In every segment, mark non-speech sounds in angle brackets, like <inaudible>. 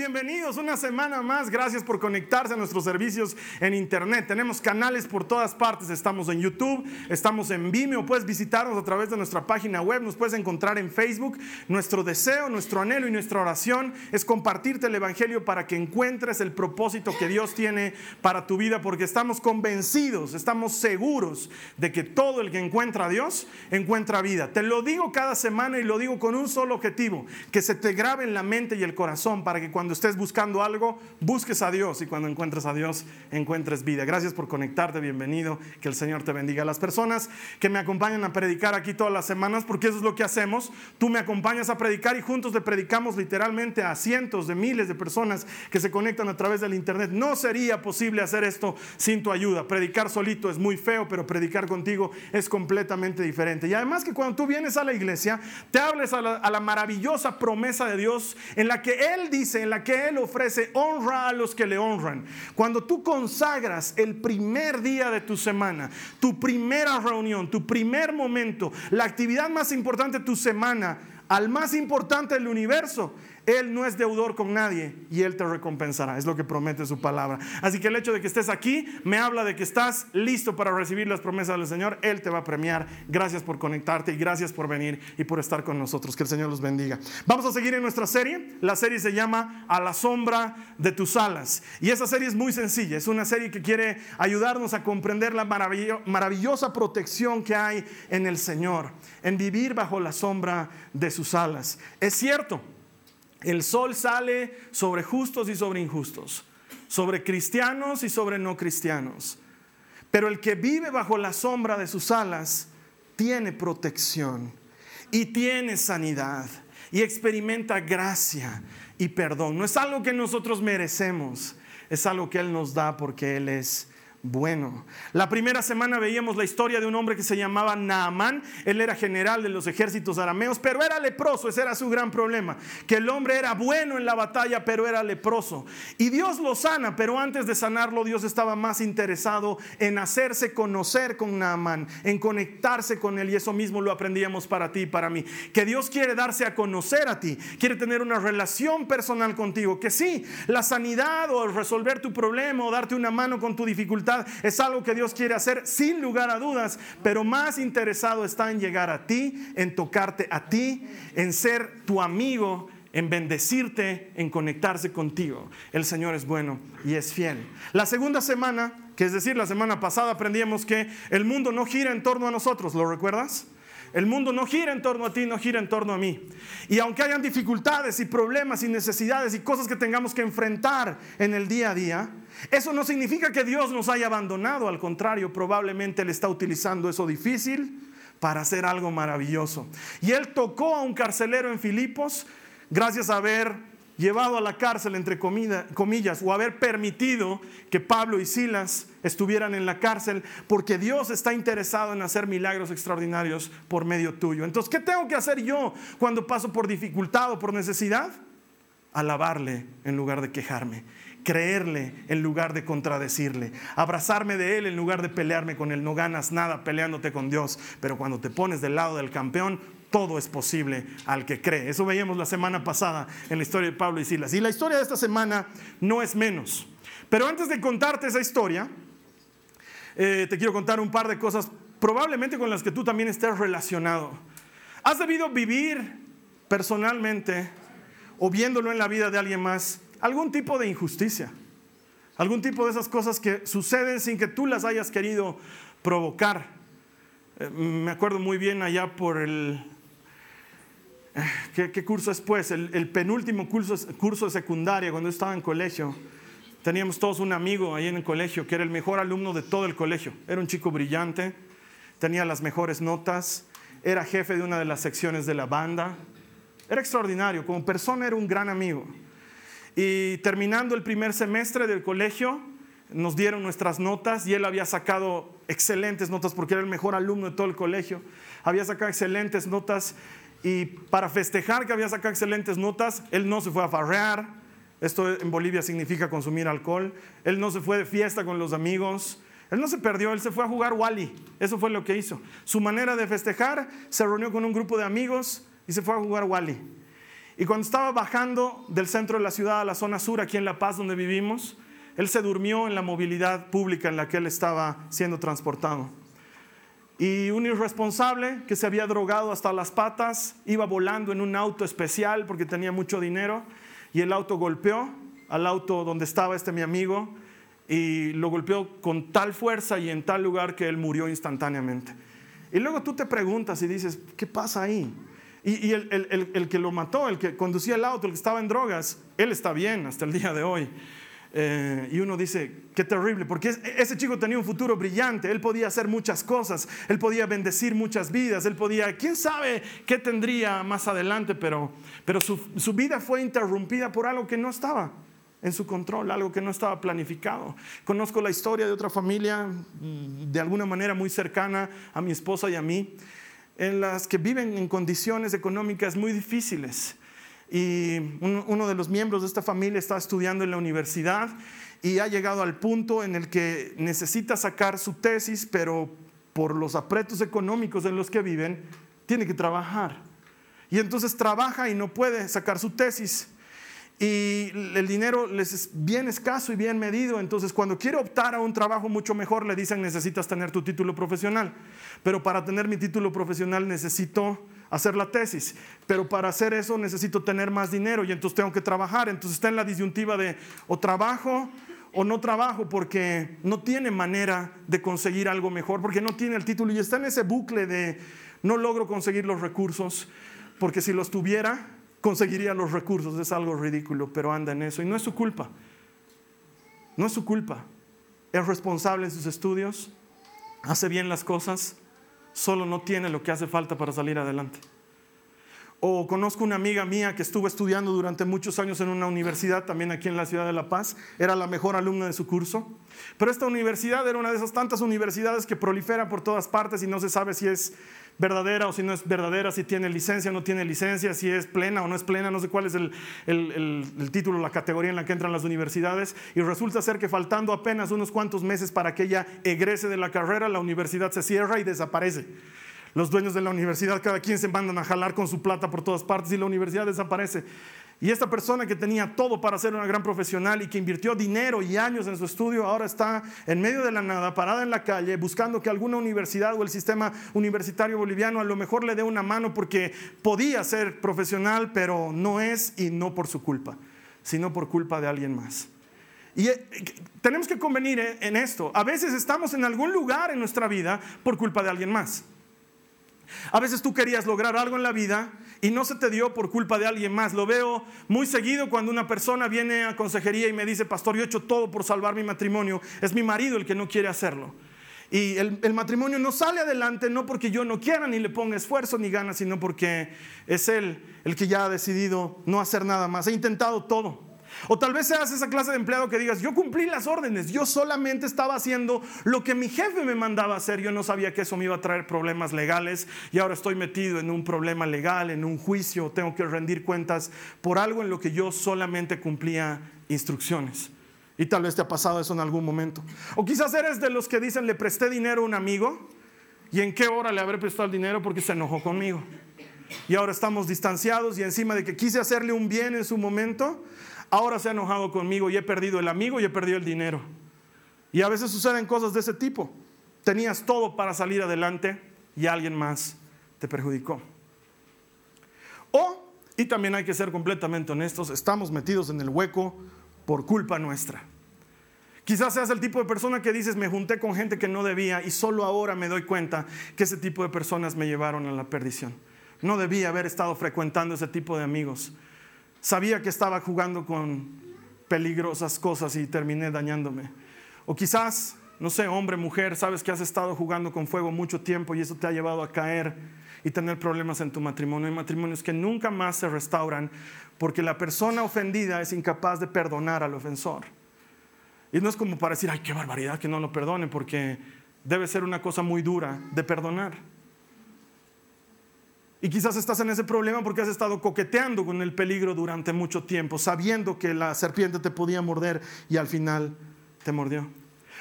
Bienvenidos una semana más. Gracias por conectarse a nuestros servicios en internet. Tenemos canales por todas partes. Estamos en YouTube, estamos en Vimeo. Puedes visitarnos a través de nuestra página web, nos puedes encontrar en Facebook. Nuestro deseo, nuestro anhelo y nuestra oración es compartirte el Evangelio para que encuentres el propósito que Dios tiene para tu vida, porque estamos convencidos, estamos seguros de que todo el que encuentra a Dios encuentra vida. Te lo digo cada semana y lo digo con un solo objetivo, que se te grabe en la mente y el corazón para que cuando estés buscando algo, busques a Dios y cuando encuentres a Dios, encuentres vida. Gracias por conectarte, bienvenido, que el Señor te bendiga. Las personas que me acompañan a predicar aquí todas las semanas, porque eso es lo que hacemos, tú me acompañas a predicar y juntos le predicamos literalmente a cientos de miles de personas que se conectan a través del Internet. No sería posible hacer esto sin tu ayuda. Predicar solito es muy feo, pero predicar contigo es completamente diferente. Y además que cuando tú vienes a la iglesia, te hables a la, a la maravillosa promesa de Dios en la que Él dice, la que Él ofrece honra a los que le honran. Cuando tú consagras el primer día de tu semana, tu primera reunión, tu primer momento, la actividad más importante de tu semana, al más importante del universo, él no es deudor con nadie y Él te recompensará. Es lo que promete su palabra. Así que el hecho de que estés aquí me habla de que estás listo para recibir las promesas del Señor. Él te va a premiar. Gracias por conectarte y gracias por venir y por estar con nosotros. Que el Señor los bendiga. Vamos a seguir en nuestra serie. La serie se llama A la sombra de tus alas. Y esa serie es muy sencilla. Es una serie que quiere ayudarnos a comprender la maravillosa protección que hay en el Señor, en vivir bajo la sombra de sus alas. Es cierto. El sol sale sobre justos y sobre injustos, sobre cristianos y sobre no cristianos. Pero el que vive bajo la sombra de sus alas tiene protección y tiene sanidad y experimenta gracia y perdón. No es algo que nosotros merecemos, es algo que Él nos da porque Él es bueno. La primera semana veíamos la historia de un hombre que se llamaba Naamán. Él era general de los ejércitos arameos, pero era leproso. Ese era su gran problema. Que el hombre era bueno en la batalla, pero era leproso. Y Dios lo sana, pero antes de sanarlo, Dios estaba más interesado en hacerse conocer con Naamán, en conectarse con él. Y eso mismo lo aprendíamos para ti y para mí. Que Dios quiere darse a conocer a ti, quiere tener una relación personal contigo. Que sí, la sanidad o resolver tu problema o darte una mano con tu dificultad es algo que Dios quiere hacer sin lugar a dudas, pero más interesado está en llegar a ti, en tocarte a ti, en ser tu amigo, en bendecirte, en conectarse contigo. El Señor es bueno y es fiel. La segunda semana, que es decir, la semana pasada aprendíamos que el mundo no gira en torno a nosotros, ¿lo recuerdas? El mundo no gira en torno a ti, no gira en torno a mí. Y aunque hayan dificultades y problemas y necesidades y cosas que tengamos que enfrentar en el día a día, eso no significa que Dios nos haya abandonado. Al contrario, probablemente Él está utilizando eso difícil para hacer algo maravilloso. Y Él tocó a un carcelero en Filipos gracias a haber llevado a la cárcel, entre comillas, o haber permitido que Pablo y Silas estuvieran en la cárcel, porque Dios está interesado en hacer milagros extraordinarios por medio tuyo. Entonces, ¿qué tengo que hacer yo cuando paso por dificultad o por necesidad? Alabarle en lugar de quejarme, creerle en lugar de contradecirle, abrazarme de Él en lugar de pelearme con Él. No ganas nada peleándote con Dios, pero cuando te pones del lado del campeón, todo es posible al que cree. Eso veíamos la semana pasada en la historia de Pablo y Silas. Y la historia de esta semana no es menos. Pero antes de contarte esa historia, eh, te quiero contar un par de cosas probablemente con las que tú también estés relacionado. ¿Has debido vivir personalmente o viéndolo en la vida de alguien más algún tipo de injusticia? Algún tipo de esas cosas que suceden sin que tú las hayas querido provocar. Eh, me acuerdo muy bien allá por el ¿Qué, curso es pues? El, penúltimo curso, curso de secundaria, cuando estaba en colegio. Teníamos todos un amigo ahí en el colegio que era el mejor alumno de todo el colegio. Era un chico brillante, tenía las mejores notas, era jefe de una de las secciones de la banda. Era extraordinario, como persona era un gran amigo. Y terminando el primer semestre del colegio, nos dieron nuestras notas y él había sacado excelentes notas porque era el mejor alumno de todo el colegio. Había sacado excelentes notas y para festejar que había sacado excelentes notas, él no se fue a farrear. Esto en Bolivia significa consumir alcohol. Él no se fue de fiesta con los amigos. Él no se perdió, él se fue a jugar Wally. Eso fue lo que hizo. Su manera de festejar, se reunió con un grupo de amigos y se fue a jugar Wally. Y cuando estaba bajando del centro de la ciudad a la zona sur, aquí en La Paz, donde vivimos, él se durmió en la movilidad pública en la que él estaba siendo transportado. Y un irresponsable que se había drogado hasta las patas iba volando en un auto especial porque tenía mucho dinero y el auto golpeó al auto donde estaba este mi amigo y lo golpeó con tal fuerza y en tal lugar que él murió instantáneamente. Y luego tú te preguntas y dices, ¿qué pasa ahí? Y, el, que lo mató, el que conducía el auto, el que estaba en drogas, él está bien hasta el día de hoy. Eh, y uno dice, qué terrible, porque ese chico tenía un futuro brillante, él podía hacer muchas cosas, él podía bendecir muchas vidas, él podía, quién sabe qué tendría más adelante, pero, pero su, su vida fue interrumpida por algo que no estaba en su control, algo que no estaba planificado. Conozco la historia de otra familia, mm, de alguna manera muy cercana a mi esposa y a mí, en las que viven en condiciones económicas muy difíciles y uno de los miembros de esta familia está estudiando en la universidad y ha llegado al punto en el que necesita sacar su tesis, pero por los apretos económicos en los que viven, tiene que trabajar. Y entonces trabaja y no puede sacar su tesis y el dinero les es bien escaso y bien medido. Entonces, cuando quiere optar a un trabajo mucho mejor, le dicen necesitas tener tu título profesional. Pero para tener mi título profesional necesito hacer la tesis. Pero para hacer eso necesito tener más dinero y entonces tengo que trabajar. Entonces está en la disyuntiva de o trabajo o no trabajo porque no tiene manera de conseguir algo mejor, porque no tiene el título y está en ese bucle de no logro conseguir los recursos, porque si los tuviera conseguiría los recursos, es algo ridículo, pero anda en eso. Y no es su culpa, no es su culpa. Es responsable en sus estudios, hace bien las cosas, solo no tiene lo que hace falta para salir adelante. O conozco una amiga mía que estuvo estudiando durante muchos años en una universidad, también aquí en la ciudad de La Paz, era la mejor alumna de su curso, pero esta universidad era una de esas tantas universidades que proliferan por todas partes y no se sabe si es verdadera o si no es verdadera, si tiene licencia o no tiene licencia, si es plena o no es plena, no sé cuál es el, el, título, la categoría en la que entran las universidades. Y resulta ser que faltando apenas unos cuantos meses para que ella egrese de la carrera, la universidad se cierra y desaparece. Los dueños de la universidad, cada quien se mandan a jalar con su plata por todas partes y la universidad desaparece. Y esta persona que tenía todo para ser una gran profesional y que invirtió dinero y años en su estudio, ahora está en medio de la nada, parada en la calle, buscando que alguna universidad o el sistema universitario boliviano a lo mejor le dé una mano porque podía ser profesional, pero no es y no por su culpa, sino por culpa de alguien más. Y eh, tenemos que convenir eh, en esto. A veces estamos en algún lugar en nuestra vida por culpa de alguien más. A veces tú querías lograr algo en la vida y no se te dio por culpa de alguien más. Lo veo muy seguido cuando una persona viene a consejería y me dice, pastor, yo he hecho todo por salvar mi matrimonio. Es mi marido el que no quiere hacerlo. Y el, matrimonio no sale adelante no porque yo no quiera ni le ponga esfuerzo ni ganas, sino porque es él el que ya ha decidido no hacer nada más. He intentado todo. O tal vez seas esa clase de empleado que digas, yo cumplí las órdenes, yo solamente estaba haciendo lo que mi jefe me mandaba hacer, yo no sabía que eso me iba a traer problemas legales y ahora estoy metido en un problema legal, en un juicio, tengo que rendir cuentas por algo en lo que yo solamente cumplía instrucciones. Y tal vez te ha pasado eso en algún momento. O quizás eres de los que dicen, le presté dinero a un amigo y en qué hora le habré prestado el dinero porque se enojó conmigo. Y ahora estamos distanciados y encima de que quise hacerle un bien en su momento, ahora se ha enojado conmigo y he perdido el amigo y he perdido el dinero. Y a veces suceden cosas de ese tipo. Tenías todo para salir adelante y alguien más te perjudicó. O, y también hay que ser completamente honestos, estamos metidos en el hueco por culpa nuestra. Quizás seas el tipo de persona que dices, me junté con gente que no debía y solo ahora me doy cuenta que ese tipo de personas me llevaron a la perdición. No debía haber estado frecuentando ese tipo de amigos sabía que estaba jugando con peligrosas cosas y terminé dañándome. O quizás, no sé, hombre, mujer, sabes que has estado jugando con fuego mucho tiempo y eso te ha llevado a caer y tener problemas en tu matrimonio. Hay matrimonios que nunca más se restauran porque la persona ofendida es incapaz de perdonar al ofensor. Y no es como para decir, ay, qué barbaridad que no lo perdone, porque debe ser una cosa muy dura de perdonar. Y quizás estás en ese problema porque has estado coqueteando con el peligro durante mucho tiempo, sabiendo que la serpiente te podía morder y al final te mordió.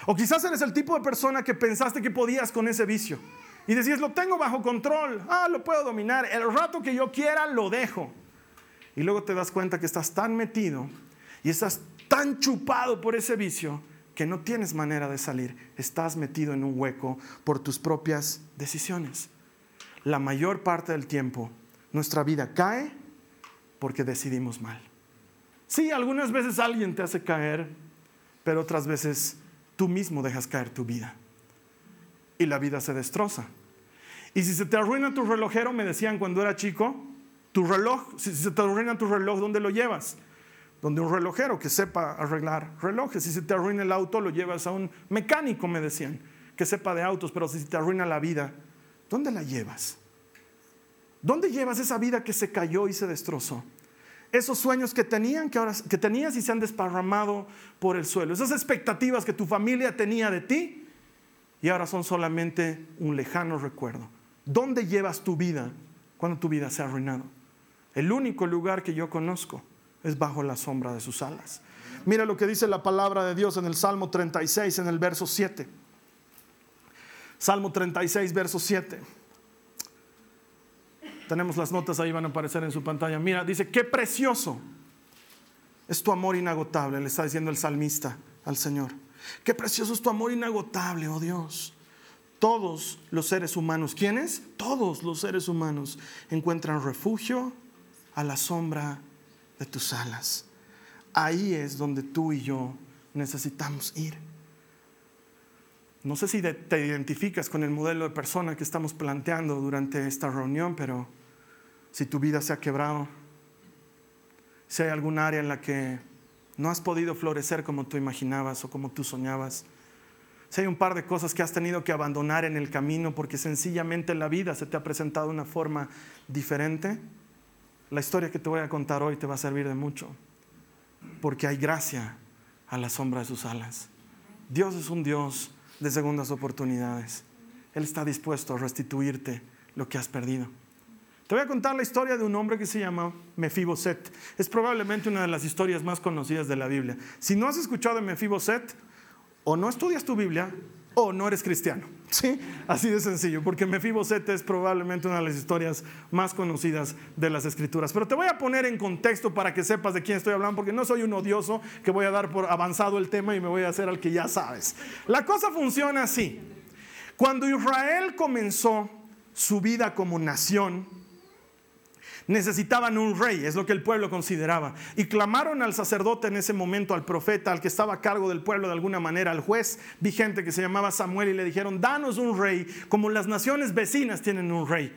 O quizás eres el tipo de persona que pensaste que podías con ese vicio y decías, lo tengo bajo control, ah, lo puedo dominar, el rato que yo quiera lo dejo. Y luego te das cuenta que estás tan metido y estás tan chupado por ese vicio que no tienes manera de salir. Estás metido en un hueco por tus propias decisiones. La mayor parte del tiempo nuestra vida cae porque decidimos mal. Sí, algunas veces alguien te hace caer, pero otras veces tú mismo dejas caer tu vida. Y la vida se destroza. Y si se te arruina tu relojero, me decían cuando era chico, tu reloj, si se te arruina tu reloj, ¿dónde lo llevas? donde un relojero que sepa arreglar relojes. Si se te arruina el auto, lo llevas a un mecánico, me decían, que sepa de autos, pero si te arruina la vida, ¿dónde la llevas? ¿Dónde llevas esa vida que se cayó y se destrozó? Esos sueños que, tenían, que, ahora, que tenías y se han desparramado por el suelo. Esas expectativas que tu familia tenía de ti y ahora son solamente un lejano recuerdo. ¿Dónde llevas tu vida cuando tu vida se ha arruinado? El único lugar que yo conozco es bajo la sombra de sus alas. Mira lo que dice la palabra de Dios en el Salmo 36, en el verso 7. Salmo 36, verso 7. Tenemos las notas ahí, van a aparecer en su pantalla. Mira, dice, qué precioso es tu amor inagotable, le está diciendo el salmista al Señor. Qué precioso es tu amor inagotable, oh Dios. Todos los seres humanos, ¿quiénes? Todos los seres humanos encuentran refugio a la sombra de tus alas. Ahí es donde tú y yo necesitamos ir. No sé si te identificas con el modelo de persona que estamos planteando durante esta reunión, pero si tu vida se ha quebrado, si hay algún área en la que no has podido florecer como tú imaginabas o como tú soñabas, si hay un par de cosas que has tenido que abandonar en el camino porque sencillamente la vida se te ha presentado de una forma diferente, la historia que te voy a contar hoy te va a servir de mucho, porque hay gracia a la sombra de sus alas. Dios es un Dios de segundas oportunidades. Él está dispuesto a restituirte lo que has perdido. Te voy a contar la historia de un hombre que se llama Mefiboset. Es probablemente una de las historias más conocidas de la Biblia. Si no has escuchado de Mefiboset, o no estudias tu Biblia, o no eres cristiano. ¿Sí? Así de sencillo, porque Mefiboset es probablemente una de las historias más conocidas de las escrituras. Pero te voy a poner en contexto para que sepas de quién estoy hablando, porque no soy un odioso que voy a dar por avanzado el tema y me voy a hacer al que ya sabes. La cosa funciona así. Cuando Israel comenzó su vida como nación, necesitaban un rey, es lo que el pueblo consideraba. Y clamaron al sacerdote en ese momento, al profeta, al que estaba a cargo del pueblo de alguna manera, al juez vigente que se llamaba Samuel, y le dijeron, danos un rey, como las naciones vecinas tienen un rey.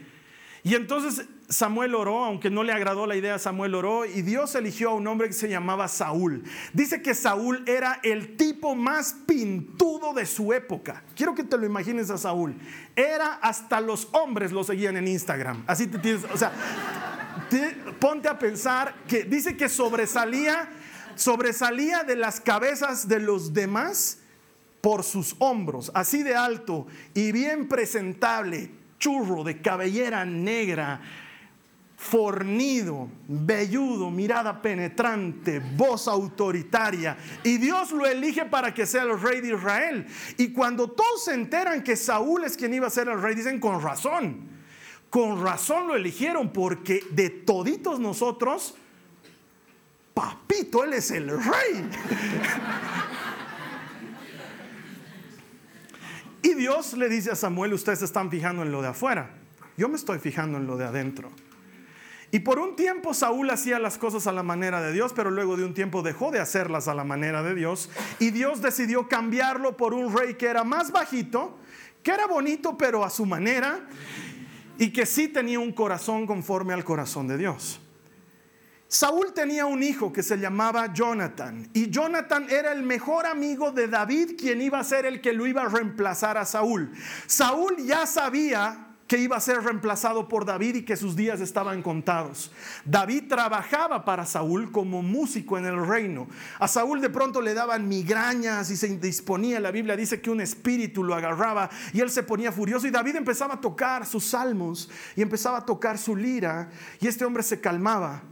Y entonces Samuel oró, aunque no le agradó la idea, Samuel oró y Dios eligió a un hombre que se llamaba Saúl. Dice que Saúl era el tipo más pintudo de su época. Quiero que te lo imagines a Saúl. Era hasta los hombres lo seguían en Instagram. Así te tienes, o sea, ponte a pensar que dice que sobresalía, sobresalía de las cabezas de los demás por sus hombros, así de alto y bien presentable, churro de cabellera negra, fornido, velludo, mirada penetrante, voz autoritaria. Y Dios lo elige para que sea el rey de Israel. Y cuando todos se enteran que Saúl es quien iba a ser el rey, dicen con razón con razón lo eligieron porque de toditos nosotros, papito, él es el rey. y Dios le dice a Samuel, ustedes se están fijando en lo de afuera, yo me estoy fijando en lo de adentro. Y por un tiempo Saúl hacía las cosas a la manera de Dios, pero luego de un tiempo dejó de hacerlas a la manera de Dios. Y Dios decidió cambiarlo por un rey que era más bajito, que era bonito pero a su manera, y que sí tenía un corazón conforme al corazón de Dios. Saúl tenía un hijo que se llamaba Jonathan y Jonathan era el mejor amigo de David, quien iba a ser el que lo iba a reemplazar a Saúl. Saúl ya sabía que iba a ser reemplazado por David y que sus días estaban contados. David trabajaba para Saúl como músico en el reino. A Saúl de pronto le daban migrañas y se indisponía. La Biblia dice que un espíritu lo agarraba y él se ponía furioso y David empezaba a tocar sus salmos y empezaba a tocar su lira y este hombre se calmaba.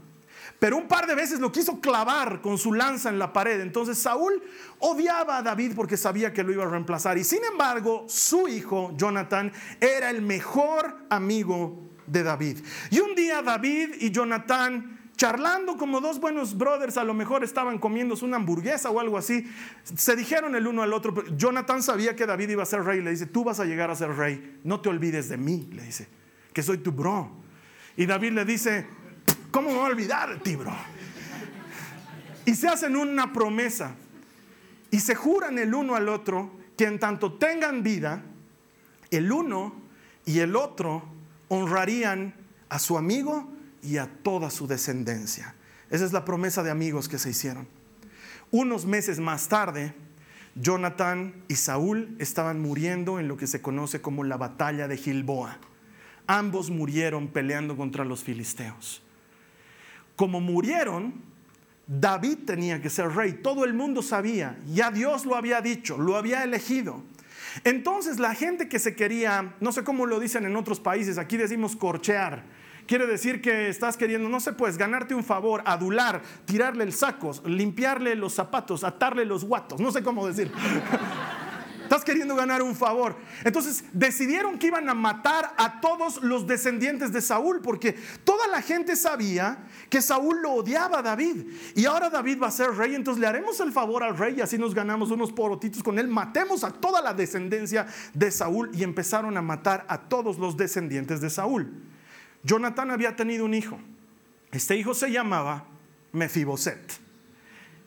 Pero un par de veces lo quiso clavar con su lanza en la pared. Entonces Saúl odiaba a David porque sabía que lo iba a reemplazar. Y sin embargo, su hijo, Jonathan, era el mejor amigo de David. Y un día David y Jonathan charlando como dos buenos brothers, a lo mejor estaban comiéndose una hamburguesa o algo así, se dijeron el uno al otro, Jonathan sabía que David iba a ser rey, le dice, tú vas a llegar a ser rey, no te olvides de mí, le dice, que soy tu bro. Y David le dice, ¿Cómo me voy a olvidar de ti? Y se hacen una promesa y se juran el uno al otro que en tanto tengan vida, el uno y el otro honrarían a su amigo y a toda su descendencia. Esa es la promesa de amigos que se hicieron. Unos meses más tarde, Jonathan y Saúl estaban muriendo en lo que se conoce como la batalla de Gilboa. Ambos murieron peleando contra los filisteos como murieron, David tenía que ser rey. Todo el mundo sabía, ya Dios lo había dicho, lo había elegido. Entonces la gente que se quería, no sé cómo lo dicen en otros países, aquí decimos corchear. Quiere decir que estás queriendo, no sé, pues ganarte un favor, adular, tirarle el saco, limpiarle los zapatos, atarle los guatos, no sé cómo decir. <laughs> Estás queriendo ganar un favor. Entonces decidieron que iban a matar a todos los descendientes de Saúl, porque toda la gente sabía que Saúl lo odiaba a David. Y ahora David va a ser rey, entonces le haremos el favor al rey y así nos ganamos unos porotitos con él. Matemos a toda la descendencia de Saúl y empezaron a matar a todos los descendientes de Saúl. Jonathan había tenido un hijo. Este hijo se llamaba Mefiboset.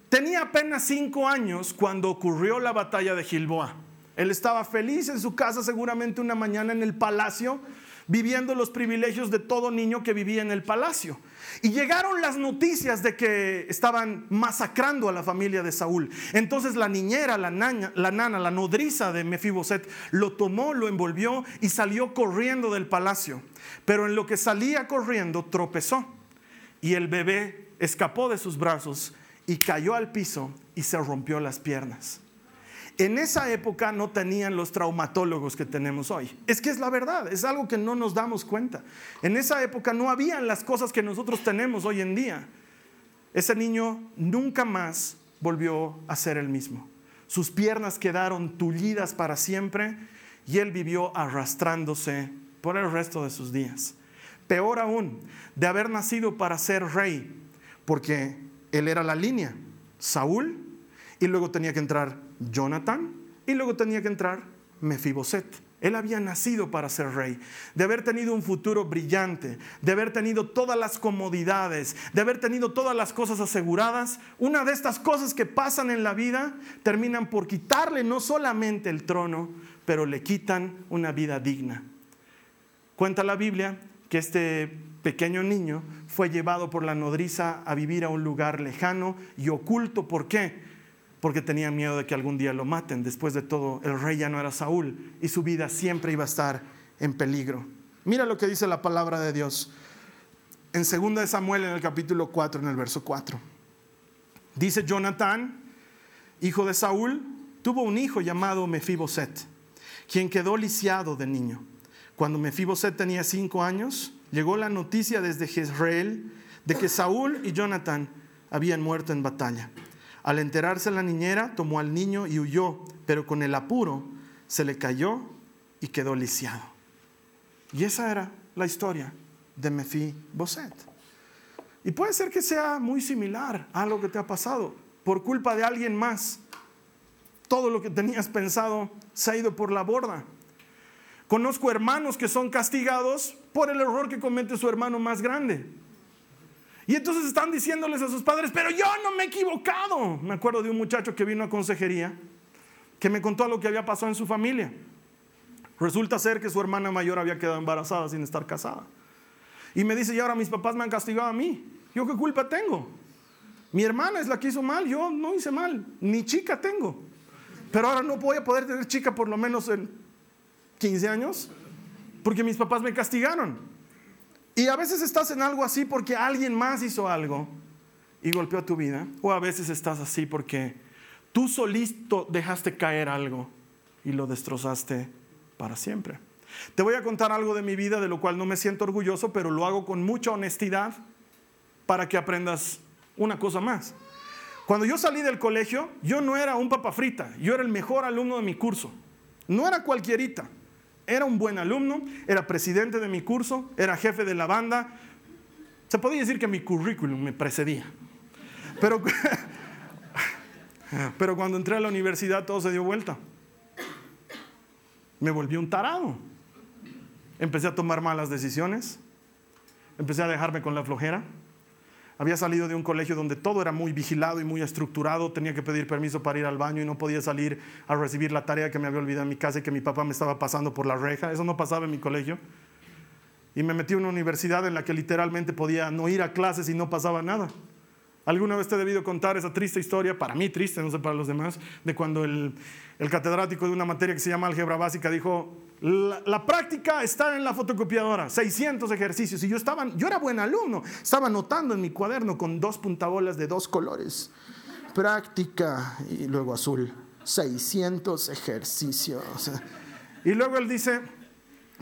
Tenía apenas cinco años cuando ocurrió la batalla de Gilboa. Él estaba feliz en su casa, seguramente una mañana en el palacio, viviendo los privilegios de todo niño que vivía en el palacio. Y llegaron las noticias de que estaban masacrando a la familia de Saúl. Entonces la niñera, la, la nana, la nodriza de Mefiboset, lo tomó, lo envolvió y salió corriendo del palacio. Pero en lo que salía corriendo tropezó y el bebé escapó de sus brazos y cayó al piso y se rompió las piernas. En esa época no tenían los traumatólogos que tenemos hoy. Es que es la verdad, es algo que no nos damos cuenta. En esa época no habían las cosas que nosotros tenemos hoy en día. Ese niño nunca más volvió a ser el mismo. Sus piernas quedaron tullidas para siempre y él vivió arrastrándose por el resto de sus días. Peor aún, de haber nacido para ser rey, porque él era la línea, Saúl, y luego tenía que entrar Jonathan y luego tenía que entrar Mefiboset. Él había nacido para ser rey, de haber tenido un futuro brillante, de haber tenido todas las comodidades, de haber tenido todas las cosas aseguradas. Una de estas cosas que pasan en la vida terminan por quitarle no solamente el trono, pero le quitan una vida digna. Cuenta la Biblia que este pequeño niño fue llevado por la nodriza a vivir a un lugar lejano y oculto. ¿Por qué? Porque tenían miedo de que algún día lo maten. Después de todo, el rey ya no era Saúl y su vida siempre iba a estar en peligro. Mira lo que dice la palabra de Dios en 2 de Samuel en el capítulo 4, en el verso 4. Dice Jonathan, hijo de Saúl, tuvo un hijo llamado Mefiboset, quien quedó lisiado de niño. Cuando Mefiboset tenía cinco años, llegó la noticia desde Jezreel de que Saúl y Jonathan habían muerto en batalla. Al enterarse la niñera, tomó al niño y huyó, pero con el apuro se le cayó y quedó lisiado. Y esa era la historia de Mefi Boset. Y puede ser que sea muy similar a lo que te ha pasado por culpa de alguien más. Todo lo que tenías pensado se ha ido por la borda. Conozco hermanos que son castigados por el error que comete su hermano más grande. Y entonces están diciéndoles a sus padres, pero yo no me he equivocado. Me acuerdo de un muchacho que vino a consejería que me contó lo que había pasado en su familia. Resulta ser que su hermana mayor había quedado embarazada sin estar casada. Y me dice, y ahora mis papás me han castigado a mí. ¿Yo qué culpa tengo? Mi hermana es la que hizo mal, yo no hice mal, ni chica tengo. Pero ahora no voy a poder tener chica por lo menos en 15 años, porque mis papás me castigaron. Y a veces estás en algo así porque alguien más hizo algo y golpeó tu vida. O a veces estás así porque tú solito dejaste caer algo y lo destrozaste para siempre. Te voy a contar algo de mi vida de lo cual no me siento orgulloso, pero lo hago con mucha honestidad para que aprendas una cosa más. Cuando yo salí del colegio, yo no era un papa frita, yo era el mejor alumno de mi curso. No era cualquierita, era un buen alumno, era presidente de mi curso, era jefe de la banda. Se podía decir que mi currículum me precedía. Pero, <laughs> pero cuando entré a la universidad todo se dio vuelta. Me volví un tarado. Empecé a tomar malas decisiones. Empecé a dejarme con la flojera. Había salido de un colegio donde todo era muy vigilado y muy estructurado, tenía que pedir permiso para ir al baño y no podía salir a recibir la tarea que me había olvidado en mi casa y que mi papá me estaba pasando por la reja. Eso no pasaba en mi colegio. Y me metí en una universidad en la que literalmente podía no ir a clases y no pasaba nada. Alguna vez te he debido contar esa triste historia, para mí triste, no sé para los demás, de cuando el, catedrático de una materia que se llama álgebra básica dijo, la, práctica está en la fotocopiadora, 600 ejercicios. Y yo, estaba, yo era buen alumno, estaba anotando en mi cuaderno con dos puntabolas de dos colores. Práctica y luego azul, 600 ejercicios. Y luego él dice,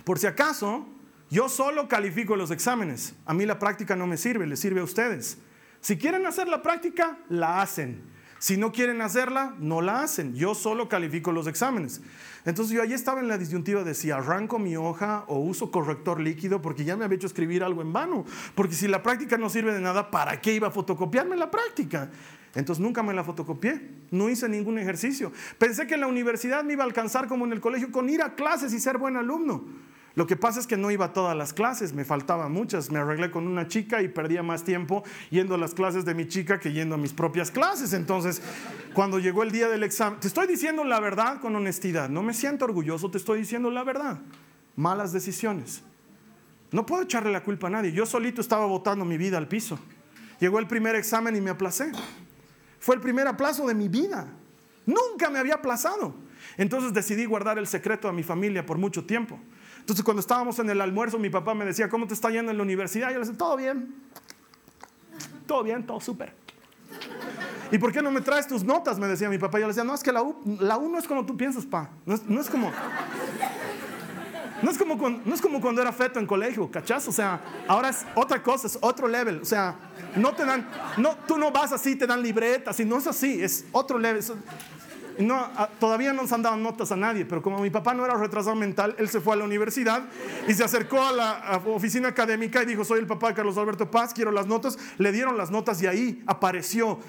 por si acaso, yo solo califico los exámenes. A mí la práctica no me sirve, le sirve a ustedes. Si quieren hacer la práctica, la hacen. Si no quieren hacerla, no la hacen. Yo solo califico los exámenes. Entonces yo ahí estaba en la disyuntiva de si arranco mi hoja o uso corrector líquido porque ya me había hecho escribir algo en vano. Porque si la práctica no sirve de nada, ¿para qué iba a fotocopiarme la práctica? Entonces nunca me la fotocopié, no hice ningún ejercicio. Pensé que en la universidad me iba a alcanzar como en el colegio con ir a clases y ser buen alumno. Lo que pasa es que no iba a todas las clases, me faltaban muchas. Me arreglé con una chica y perdía más tiempo yendo a las clases de mi chica que yendo a mis propias clases. Entonces, cuando llegó el día del examen, te estoy diciendo la verdad con honestidad. No me siento orgulloso, te estoy diciendo la verdad. Malas decisiones. No puedo echarle la culpa a nadie. Yo solito estaba botando mi vida al piso. Llegó el primer examen y me aplacé. Fue el primer aplazo de mi vida. Nunca me había aplazado. Entonces decidí guardar el secreto a mi familia por mucho tiempo. Entonces cuando estábamos en el almuerzo, mi papá me decía, ¿cómo te está yendo en la universidad? Y yo le decía, todo bien, todo bien, todo súper. ¿Y por qué no me traes tus notas? Me decía mi papá. Yo le decía, no, es que la U, la U no es como tú piensas, pa. No es, no es como... No es, como cuando, era feto en colegio, ¿cachás? O sea, ahora es otra cosa, es otro level. O sea, no te dan, no, tú no vas así, te dan libretas, y no es así, es otro level no, todavía no nos han dado notas a nadie, pero como mi papá no era retrasado mental, él se fue a la universidad y se acercó a la oficina académica y dijo, soy el papá de Carlos Alberto Paz, quiero las notas. Le dieron las notas y ahí apareció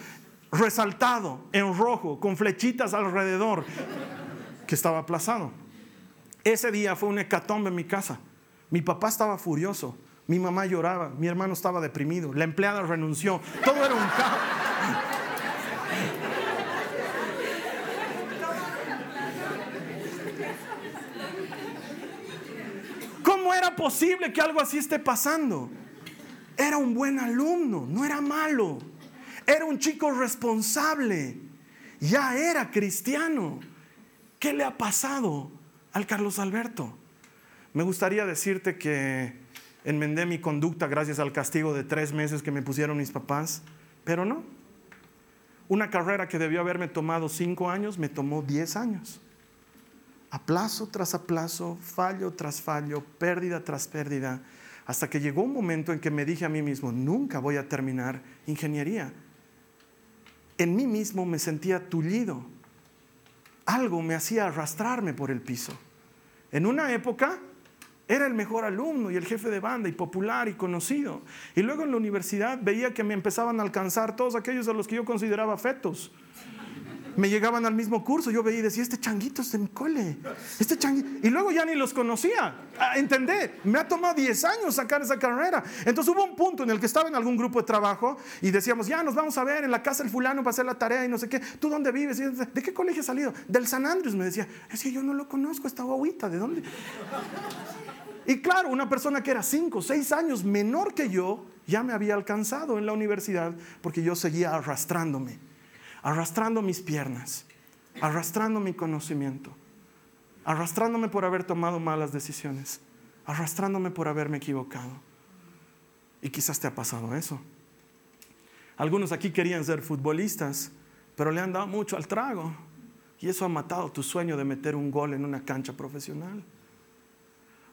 resaltado en rojo, con flechitas alrededor, que estaba aplazado. Ese día fue un hecatombe en mi casa. Mi papá estaba furioso, mi mamá lloraba, mi hermano estaba deprimido, la empleada renunció, todo era un caos. ¿Cómo era posible que algo así esté pasando? Era un buen alumno, no era malo. Era un chico responsable. Ya era cristiano. ¿Qué le ha pasado al Carlos Alberto? Me gustaría decirte que enmendé mi conducta gracias al castigo de tres meses que me pusieron mis papás, pero no. Una carrera que debió haberme tomado cinco años me tomó diez años aplazo tras aplazo, fallo tras fallo, pérdida tras pérdida, hasta que llegó un momento en que me dije a mí mismo, nunca voy a terminar ingeniería. En mí mismo me sentía tullido. Algo me hacía arrastrarme por el piso. En una época era el mejor alumno y el jefe de banda y popular y conocido. Y luego en la universidad veía que me empezaban a alcanzar todos aquellos a los que yo consideraba fetos me llegaban al mismo curso. Yo veía y decía, este changuito es de mi cole. Este changuito. Y luego ya ni los conocía. Entender, me ha tomado 10 años sacar esa carrera. Entonces hubo un punto en el que estaba en algún grupo de trabajo y decíamos, ya nos vamos a ver en la casa del fulano para hacer la tarea y no sé qué. ¿Tú dónde vives? ¿De qué colegio has salido? Del San Andrés, me decía. Es que yo no lo conozco, esta guaguita, ¿de dónde? Y claro, una persona que era cinco, seis años menor que yo, ya me había alcanzado en la universidad porque yo seguía arrastrándome, arrastrando mis piernas, arrastrando mi conocimiento, arrastrándome por haber tomado malas decisiones, arrastrándome por haberme equivocado. Y quizás te ha pasado eso. Algunos aquí querían ser futbolistas, pero le han dado mucho al trago. Y eso ha matado tu sueño de meter un gol en una cancha profesional.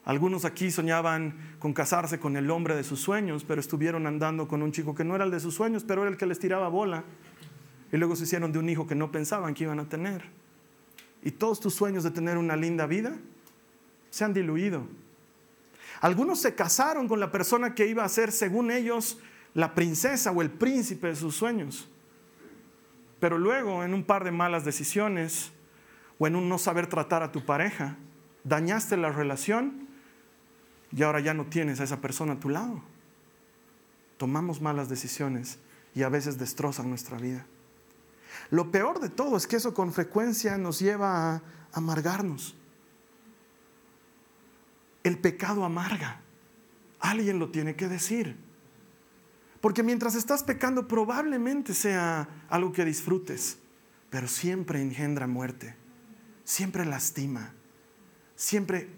Algunos aquí soñaban con casarse con el hombre de sus sueños, pero estuvieron andando con un chico que no era el de sus sueños, pero era el que les tiraba bola. Y luego se hicieron de un hijo que no pensaban que iban a tener. Y todos tus sueños de tener una linda vida se han diluido. Algunos se casaron con la persona que iba a ser, según ellos, la princesa o el príncipe de sus sueños. Pero luego, en un par de malas decisiones o en un no saber tratar a tu pareja, dañaste la relación y ahora ya no tienes a esa persona a tu lado. Tomamos malas decisiones y a veces destrozan nuestra vida. Lo peor de todo es que eso con frecuencia nos lleva a amargarnos. El pecado amarga. Alguien lo tiene que decir. Porque mientras estás pecando probablemente sea algo que disfrutes, pero siempre engendra muerte, siempre lastima, siempre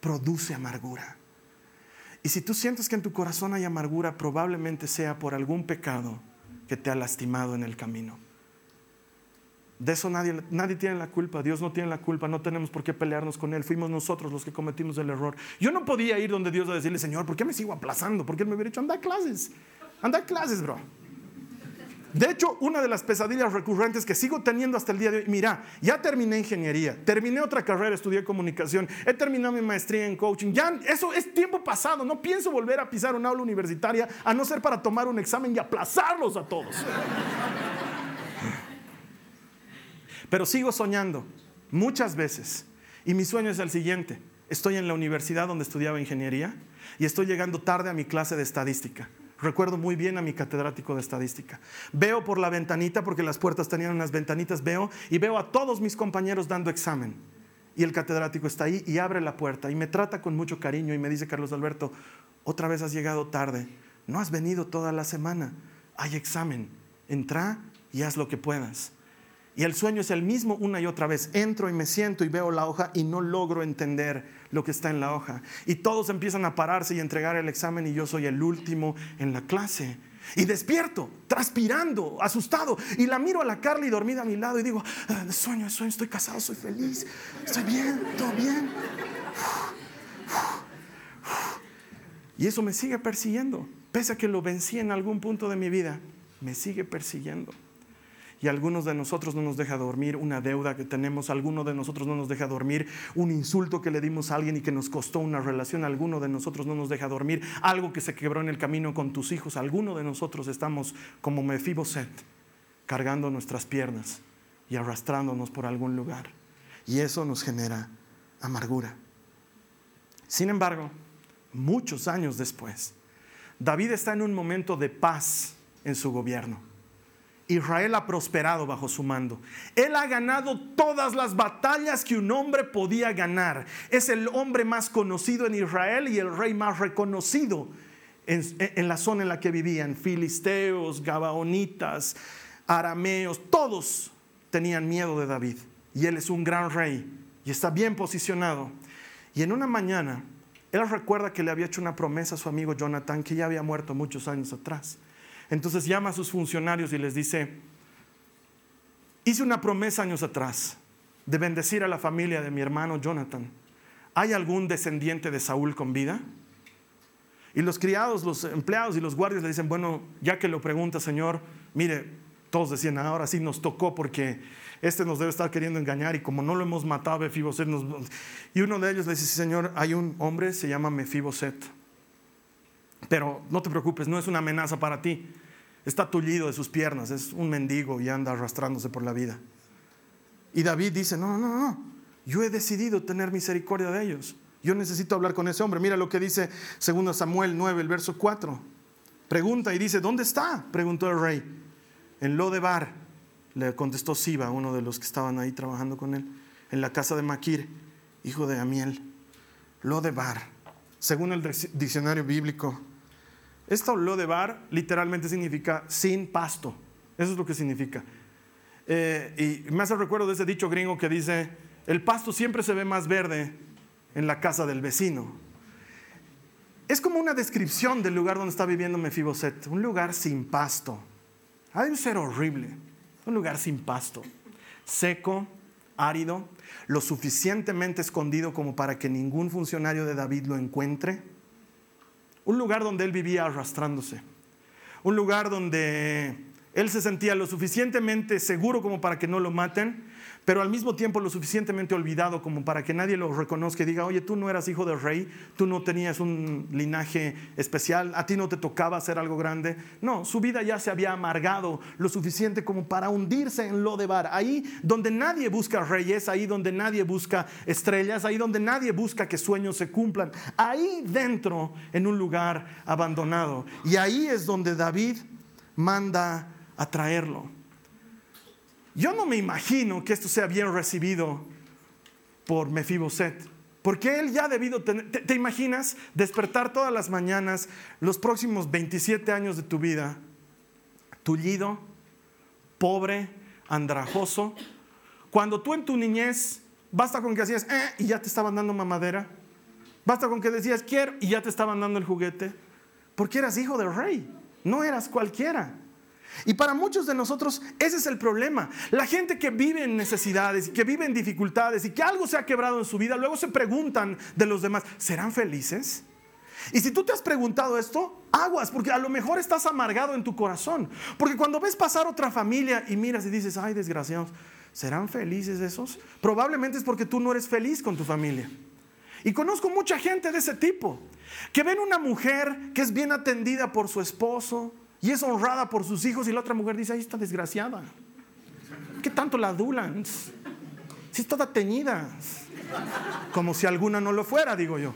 produce amargura. Y si tú sientes que en tu corazón hay amargura, probablemente sea por algún pecado que te ha lastimado en el camino. De eso nadie, nadie tiene la culpa, Dios no tiene la culpa, no tenemos por qué pelearnos con Él, fuimos nosotros los que cometimos el error. Yo no podía ir donde Dios a decirle, Señor, ¿por qué me sigo aplazando? ¿Por qué Él me hubiera dicho, anda a clases? Anda a clases, bro. De hecho, una de las pesadillas recurrentes que sigo teniendo hasta el día de hoy, mira, ya terminé ingeniería, terminé otra carrera, estudié comunicación, he terminado mi maestría en coaching, ya eso es tiempo pasado, no pienso volver a pisar una aula universitaria a no ser para tomar un examen y aplazarlos a todos. Pero sigo soñando muchas veces y mi sueño es el siguiente, estoy en la universidad donde estudiaba ingeniería y estoy llegando tarde a mi clase de estadística. Recuerdo muy bien a mi catedrático de estadística. Veo por la ventanita, porque las puertas tenían unas ventanitas, veo y veo a todos mis compañeros dando examen. Y el catedrático está ahí y abre la puerta y me trata con mucho cariño y me dice, Carlos Alberto, otra vez has llegado tarde, no has venido toda la semana, hay examen, entra y haz lo que puedas. Y el sueño es el mismo una y otra vez. Entro y me siento y veo la hoja y no logro entender lo que está en la hoja. Y todos empiezan a pararse y entregar el examen y yo soy el último en la clase. Y despierto, transpirando, asustado. Y la miro a la Carly dormida a mi lado y digo, ah, sueño, sueño, estoy casado, soy feliz, estoy bien, todo bien. Y eso me sigue persiguiendo. Pese a que lo vencí en algún punto de mi vida, me sigue persiguiendo y algunos de nosotros no nos deja dormir una deuda que tenemos, alguno de nosotros no nos deja dormir un insulto que le dimos a alguien y que nos costó una relación, alguno de nosotros no nos deja dormir algo que se quebró en el camino con tus hijos, alguno de nosotros estamos como Mefiboset cargando nuestras piernas y arrastrándonos por algún lugar y eso nos genera amargura. Sin embargo, muchos años después, David está en un momento de paz en su gobierno Israel ha prosperado bajo su mando. Él ha ganado todas las batallas que un hombre podía ganar. Es el hombre más conocido en Israel y el rey más reconocido en, la zona en la que vivían. Filisteos, gabaonitas, arameos, todos tenían miedo de David. Y él es un gran rey y está bien posicionado. Y en una mañana, él recuerda que le había hecho una promesa a su amigo Jonathan que ya había muerto muchos años atrás. Entonces llama a sus funcionarios y les dice, hice una promesa años atrás de bendecir a la familia de mi hermano Jonathan. ¿Hay algún descendiente de Saúl con vida? Y los criados, los empleados y los guardias le dicen, bueno, ya que lo pregunta, Señor, mire, todos decían, ahora sí nos tocó porque este nos debe estar queriendo engañar y como no lo hemos matado, Mefiboset. Y uno de ellos le dice, Señor, hay un hombre, se llama Mefiboset pero no te preocupes, no es una amenaza para ti. Está tullido de sus piernas, es un mendigo y anda arrastrándose por la vida. Y David dice, no, no, no, yo he decidido tener misericordia de ellos. Yo necesito hablar con ese hombre. Mira lo que dice 2 Samuel 9, el verso 4. Pregunta y dice, ¿dónde está? Preguntó el rey. En Lodebar, le contestó Siba, uno de los que estaban ahí trabajando con él, en la casa de Maquir, hijo de Amiel. Lodebar, según el diccionario bíblico. Esto Lodebar literalmente significa sin pasto. Eso es lo que significa. Eh, y me hace recuerdo de ese dicho gringo que dice, el pasto siempre se ve más verde en la casa del vecino. Es como una descripción del lugar donde está viviendo Mefiboset, un lugar sin pasto. Ha de ser horrible, un lugar sin pasto, seco, árido, lo suficientemente escondido como para que ningún funcionario de David lo encuentre. Un lugar donde él vivía arrastrándose. Un lugar donde él se sentía lo suficientemente seguro como para que no lo maten, pero al mismo tiempo lo suficientemente olvidado como para que nadie lo reconozca y diga, oye, tú no eras hijo del rey, tú no tenías un linaje especial, a ti no te tocaba hacer algo grande. No, su vida ya se había amargado lo suficiente como para hundirse en lo de bar. Ahí donde nadie busca reyes, ahí donde nadie busca estrellas, ahí donde nadie busca que sueños se cumplan. Ahí dentro, en un lugar abandonado. Y ahí es donde David manda a traerlo. Yo no me imagino que esto sea bien recibido por Mefiboset, porque él ya ha debido tener, te, imaginas despertar todas las mañanas los próximos 27 años de tu vida, tullido, pobre, andrajoso, cuando tú en tu niñez basta con que hacías eh, y ya te estaban dando mamadera, basta con que decías quiero y ya te estaban dando el juguete, porque eras hijo del rey, no eras cualquiera. Y para muchos de nosotros ese es el problema. La gente que vive en necesidades y que vive en dificultades y que algo se ha quebrado en su vida, luego se preguntan de los demás, ¿serán felices? Y si tú te has preguntado esto, aguas, porque a lo mejor estás amargado en tu corazón. Porque cuando ves pasar otra familia y miras y dices, ay, desgraciados, ¿serán felices esos? Probablemente es porque tú no eres feliz con tu familia. Y conozco mucha gente de ese tipo, que ven una mujer que es bien atendida por su esposo, y es honrada por sus hijos y la otra mujer dice, ahí está desgraciada. ¿Qué tanto la adulan? Si es toda teñida. Como si alguna no lo fuera, digo yo.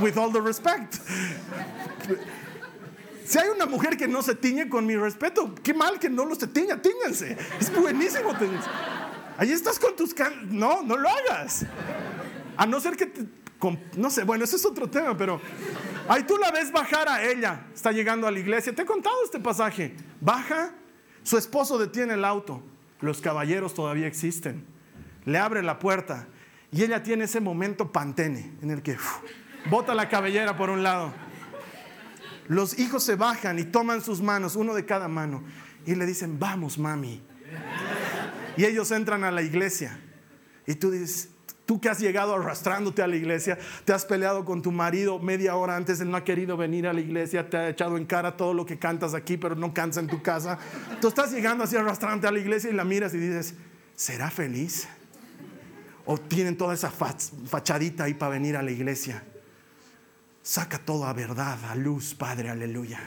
with all the respect. Si hay una mujer que no se tiñe con mi respeto, qué mal que no los se tiña, tíñanse. Es buenísimo. Ahí estás con tus... No, no lo hagas. A no ser que... Te... no sé, bueno, eso es otro tema, pero Ahí tú la ves bajar a ella. Está llegando a la iglesia. Te he contado este pasaje. Baja, su esposo detiene el auto. Los caballeros todavía existen. Le abre la puerta y ella tiene ese momento pantene en el que bota la cabellera por un lado. Los hijos se bajan y toman sus manos, uno de cada mano, y le dicen, vamos, mami. Y ellos entran a la iglesia. Y tú dices, Tú que has llegado arrastrándote a la iglesia, te has peleado con tu marido media hora antes, él no ha querido venir a la iglesia, te ha echado en cara todo lo que cantas aquí, pero no cansa en tu casa. Tú estás llegando así arrastrándote a la iglesia y la miras y dices, ¿será feliz? ¿O tienen toda esa fachadita ahí para venir a la iglesia? Saca todo a verdad, a luz, Padre, aleluya.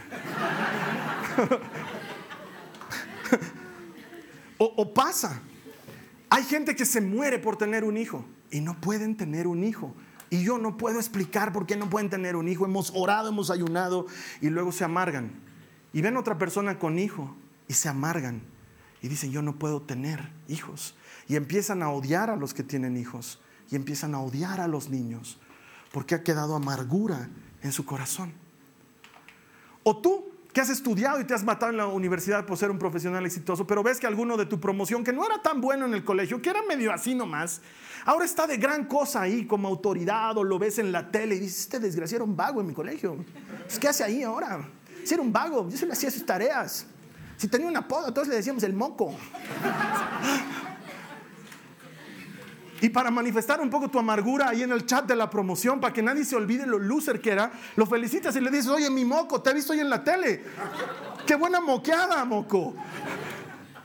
<laughs> o pasa. Hay gente que se muere por tener un hijo y no pueden tener un hijo. Y yo no puedo explicar por qué no pueden tener un hijo. Hemos orado, hemos ayunado y luego se amargan. Y ven otra persona con hijo y se amargan. Y dicen, yo no puedo tener hijos. Y empiezan a odiar a los que tienen hijos. Y empiezan a odiar a los niños. Porque ha quedado amargura en su corazón. O tú que has estudiado y te has matado en la universidad por ser un profesional exitoso, pero ves que alguno de tu promoción, que no era tan bueno en el colegio, que era medio así nomás, ahora está de gran cosa ahí como autoridad o lo ves en la tele y dices, este desgraciado era un vago en mi colegio. ¿Qué hace ahí ahora? Si era un vago, yo se le hacía sus tareas. Si tenía una poda, todos le decíamos el moco. Y para manifestar un poco tu amargura ahí en el chat de la promoción, para que nadie se olvide lo loser que era, lo felicitas y le dices, oye, mi moco, te he visto hoy en la tele. Qué buena moqueada, moco.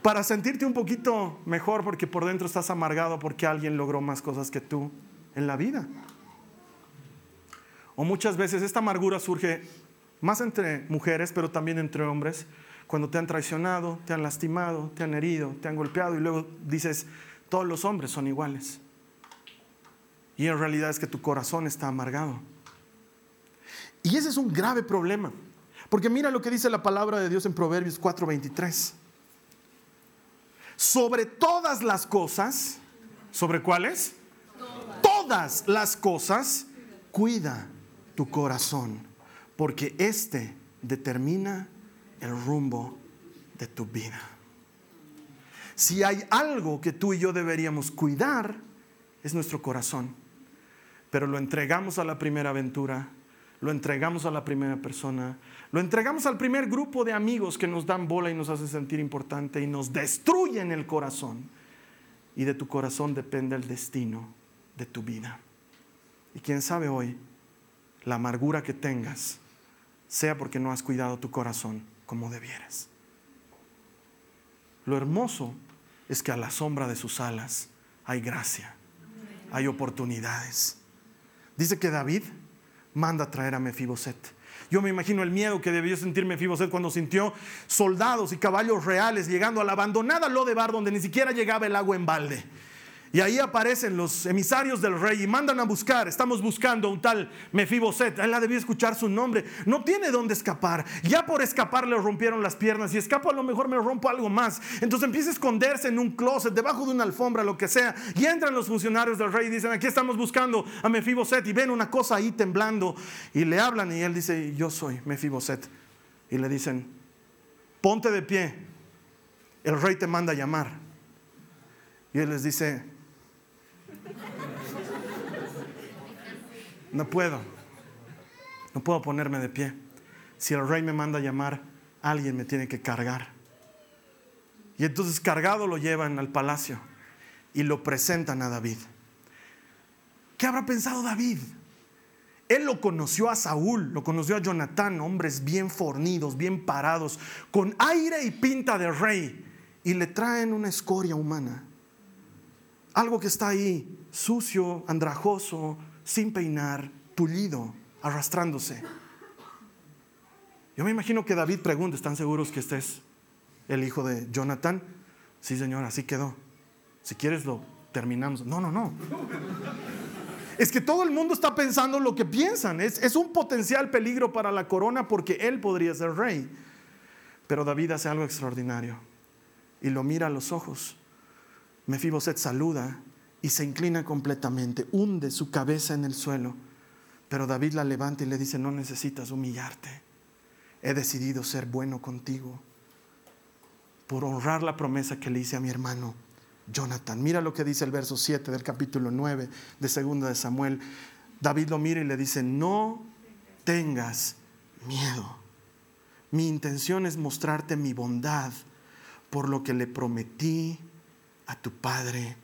Para sentirte un poquito mejor porque por dentro estás amargado porque alguien logró más cosas que tú en la vida. O muchas veces esta amargura surge más entre mujeres, pero también entre hombres, cuando te han traicionado, te han lastimado, te han herido, te han golpeado y luego dices, todos los hombres son iguales. Y en realidad es que tu corazón está amargado. Y ese es un grave problema. Porque mira lo que dice la palabra de Dios en Proverbios 4:23. Sobre todas las cosas, ¿sobre cuáles? Todas. las cosas, cuida tu corazón, porque este determina el rumbo de tu vida. Si hay algo que tú y yo deberíamos cuidar, es nuestro corazón. Pero lo entregamos a la primera aventura, lo entregamos a la primera persona, lo entregamos al primer grupo de amigos que nos dan bola y nos hacen sentir importante y nos destruyen el corazón. Y de tu corazón depende el destino de tu vida. Y quién sabe hoy, la amargura que tengas sea porque no has cuidado tu corazón como debieras. Lo hermoso es que a la sombra de sus alas hay gracia, hay oportunidades. Dice que David manda traer a Mefiboset. Yo me imagino el miedo que debió sentir Mefiboset cuando sintió soldados y caballos reales llegando a la abandonada Lodebar donde ni siquiera llegaba el agua en balde. Y ahí aparecen los emisarios del rey y mandan a buscar. Estamos buscando a un tal Mefiboset. Él la debía escuchar su nombre. No tiene dónde escapar. Ya por escapar le rompieron las piernas. Y escapo a lo mejor me rompo algo más. Entonces empieza a esconderse en un closet, debajo de una alfombra, lo que sea. Y entran los funcionarios del rey y dicen, aquí estamos buscando a Mefiboset. Y ven una cosa ahí temblando. Y le hablan y él dice, yo soy Mefiboset. Y le dicen, ponte de pie. El rey te manda a llamar. Y él les dice, No puedo. No puedo ponerme de pie. Si el rey me manda a llamar, alguien me tiene que cargar. Y entonces cargado lo llevan al palacio y lo presentan a David. ¿Qué habrá pensado David? Él lo conoció a Saúl, lo conoció a Jonatán, hombres bien fornidos, bien parados, con aire y pinta de rey, y le traen una escoria humana. Algo que está ahí, sucio, andrajoso, sin peinar, tullido, arrastrándose. Yo me imagino que David pregunta, ¿están seguros que este es el hijo de Jonathan? Sí, señor, así quedó. Si quieres lo terminamos. No, no, no. Es que todo el mundo está pensando lo que piensan. Es, es un potencial peligro para la corona porque él podría ser rey. Pero David hace algo extraordinario y lo mira a los ojos. Mefiboset saluda y se inclina completamente, hunde su cabeza en el suelo. Pero David la levanta y le dice, no necesitas humillarte. He decidido ser bueno contigo por honrar la promesa que le hice a mi hermano Jonathan. Mira lo que dice el verso 7 del capítulo 9 de segunda de Samuel. David lo mira y le dice, no tengas miedo. Mi intención es mostrarte mi bondad por lo que le prometí a tu padre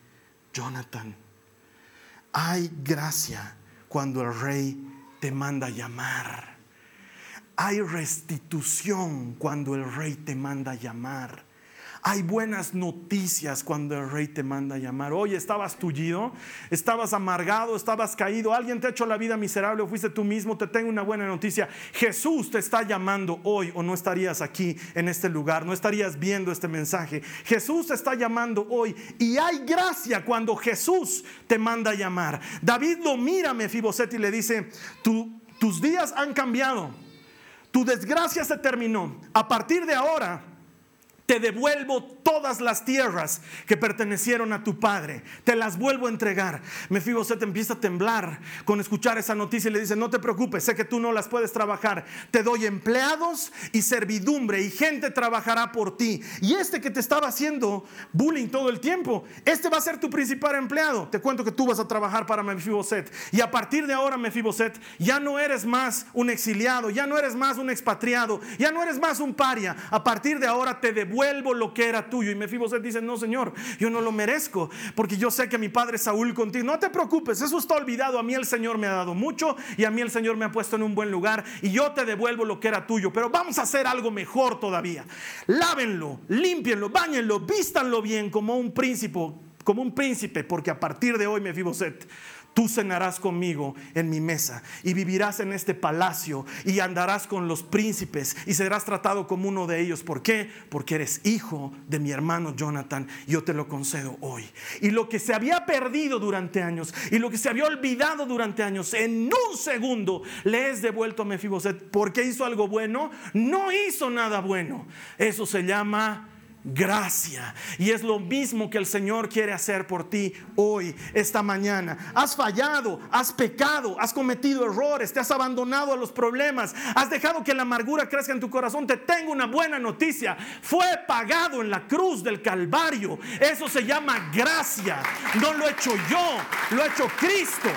Jonathan, hay gracia cuando el rey te manda llamar. Hay restitución cuando el rey te manda llamar. Hay buenas noticias cuando el rey te manda a llamar. Oye, estabas tullido, estabas amargado, estabas caído, alguien te ha hecho la vida miserable o fuiste tú mismo. Te tengo una buena noticia. Jesús te está llamando hoy o no estarías aquí en este lugar, no estarías viendo este mensaje. Jesús te está llamando hoy y hay gracia cuando Jesús te manda a llamar. David lo mira a Mefiboset y le dice, tus días han cambiado, tu desgracia se terminó. A partir de ahora te devuelvo todas las tierras que pertenecieron a tu padre. Te las vuelvo a entregar. Mefiboset empieza a temblar con escuchar esa noticia y le dice, no te preocupes, sé que tú no las puedes trabajar. Te doy empleados y servidumbre y gente trabajará por ti. Y este que te estaba haciendo bullying todo el tiempo, este va a ser tu principal empleado. Te cuento que tú vas a trabajar para Mefiboset. Y a partir de ahora, Mefiboset, ya no eres más un exiliado, ya no eres más un expatriado, ya no eres más un paria. A partir de ahora te devuelvo vuelvo lo que era tuyo. Y Mefiboset dice, no Señor, yo no lo merezco, porque yo sé que mi padre Saúl contigo. No te preocupes, eso está olvidado. A mí el Señor me ha dado mucho y a mí el Señor me ha puesto en un buen lugar y yo te devuelvo lo que era tuyo. Pero vamos a hacer algo mejor todavía. Lávenlo, límpienlo, bañenlo, vístanlo bien como un príncipe, como un príncipe, porque a partir de hoy Mefiboset Tú cenarás conmigo en mi mesa y vivirás en este palacio y andarás con los príncipes y serás tratado como uno de ellos. ¿Por qué? Porque eres hijo de mi hermano Jonathan. Yo te lo concedo hoy. Y lo que se había perdido durante años y lo que se había olvidado durante años, en un segundo le es devuelto a Mefiboset. ¿Por qué hizo algo bueno? No hizo nada bueno. Eso se llama gracia. Y es lo mismo que el Señor quiere hacer por ti hoy, esta mañana. Has fallado, has pecado, has cometido errores, te has abandonado a los problemas, has dejado que la amargura crezca en tu corazón. Te tengo una buena noticia. Fue pagado en la cruz del Calvario. Eso se llama gracia. No lo he hecho yo, lo ha hecho Cristo.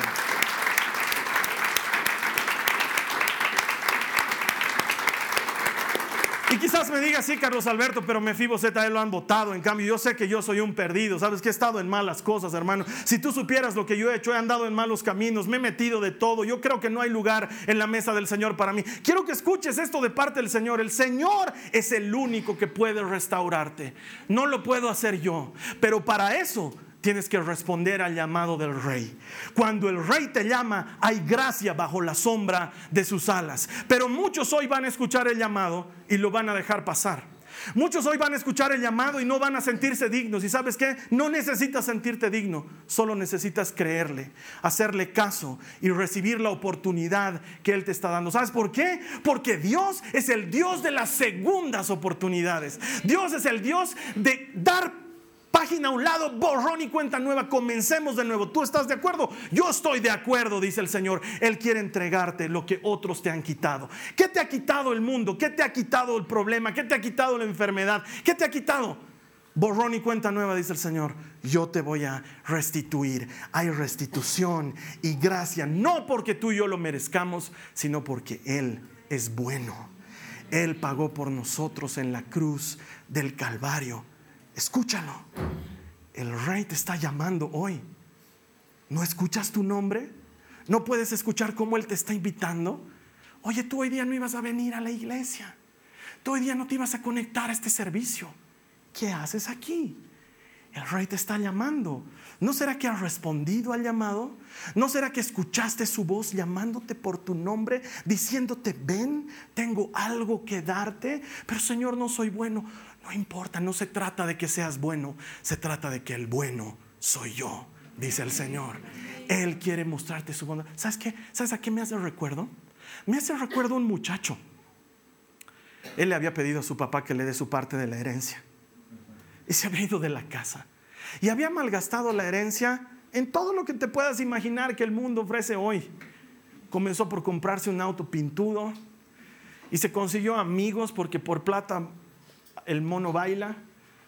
Y quizás me diga, sí, Carlos Alberto, pero Mefiboseta él lo han votado. En cambio, yo sé que yo soy un perdido. Sabes que he estado en malas cosas, hermano. Si tú supieras lo que yo he hecho, he andado en malos caminos, me he metido de todo. Yo creo que no hay lugar en la mesa del Señor para mí. Quiero que escuches esto de parte del Señor. El Señor es el único que puede restaurarte. No lo puedo hacer yo. Pero para eso tienes que responder al llamado del rey. Cuando el rey te llama, hay gracia bajo la sombra de sus alas. Pero muchos hoy van a escuchar el llamado y lo van a dejar pasar. Muchos hoy van a escuchar el llamado y no van a sentirse dignos. Y sabes qué? No necesitas sentirte digno, solo necesitas creerle, hacerle caso y recibir la oportunidad que Él te está dando. ¿Sabes por qué? Porque Dios es el Dios de las segundas oportunidades. Dios es el Dios de dar página a un lado, borrón y cuenta nueva, comencemos de nuevo. ¿Tú estás de acuerdo? Yo estoy de acuerdo, dice el Señor. Él quiere entregarte lo que otros te han quitado. ¿Qué te ha quitado el mundo? ¿Qué te ha quitado el problema? ¿Qué te ha quitado la enfermedad? ¿Qué te ha quitado? Borrón y cuenta nueva, dice el Señor. Yo te voy a restituir. Hay restitución y gracia, no porque tú y yo lo merezcamos, sino porque Él es bueno. Él pagó por nosotros en la cruz del Calvario Escúchalo. El rey te está llamando hoy. ¿No escuchas tu nombre? ¿No puedes escuchar cómo Él te está invitando? Oye, tú hoy día no ibas a venir a la iglesia. Tú hoy día no te ibas a conectar a este servicio. ¿Qué haces aquí? El rey te está llamando. ¿No será que has respondido al llamado? ¿No será que escuchaste su voz llamándote por tu nombre, diciéndote, ven, tengo algo que darte? Pero Señor, no soy bueno. No importa, no se trata de que seas bueno, se trata de que el bueno soy yo, dice el Señor. Él quiere mostrarte su bondad. ¿Sabes qué? ¿Sabes a qué me hace recuerdo? Me hace recuerdo un muchacho. Él le había pedido a su papá que le dé su parte de la herencia. Y se había ido de la casa. Y había malgastado la herencia en todo lo que te puedas imaginar que el mundo ofrece hoy. Comenzó por comprarse un auto pintudo y se consiguió amigos porque por plata el mono baila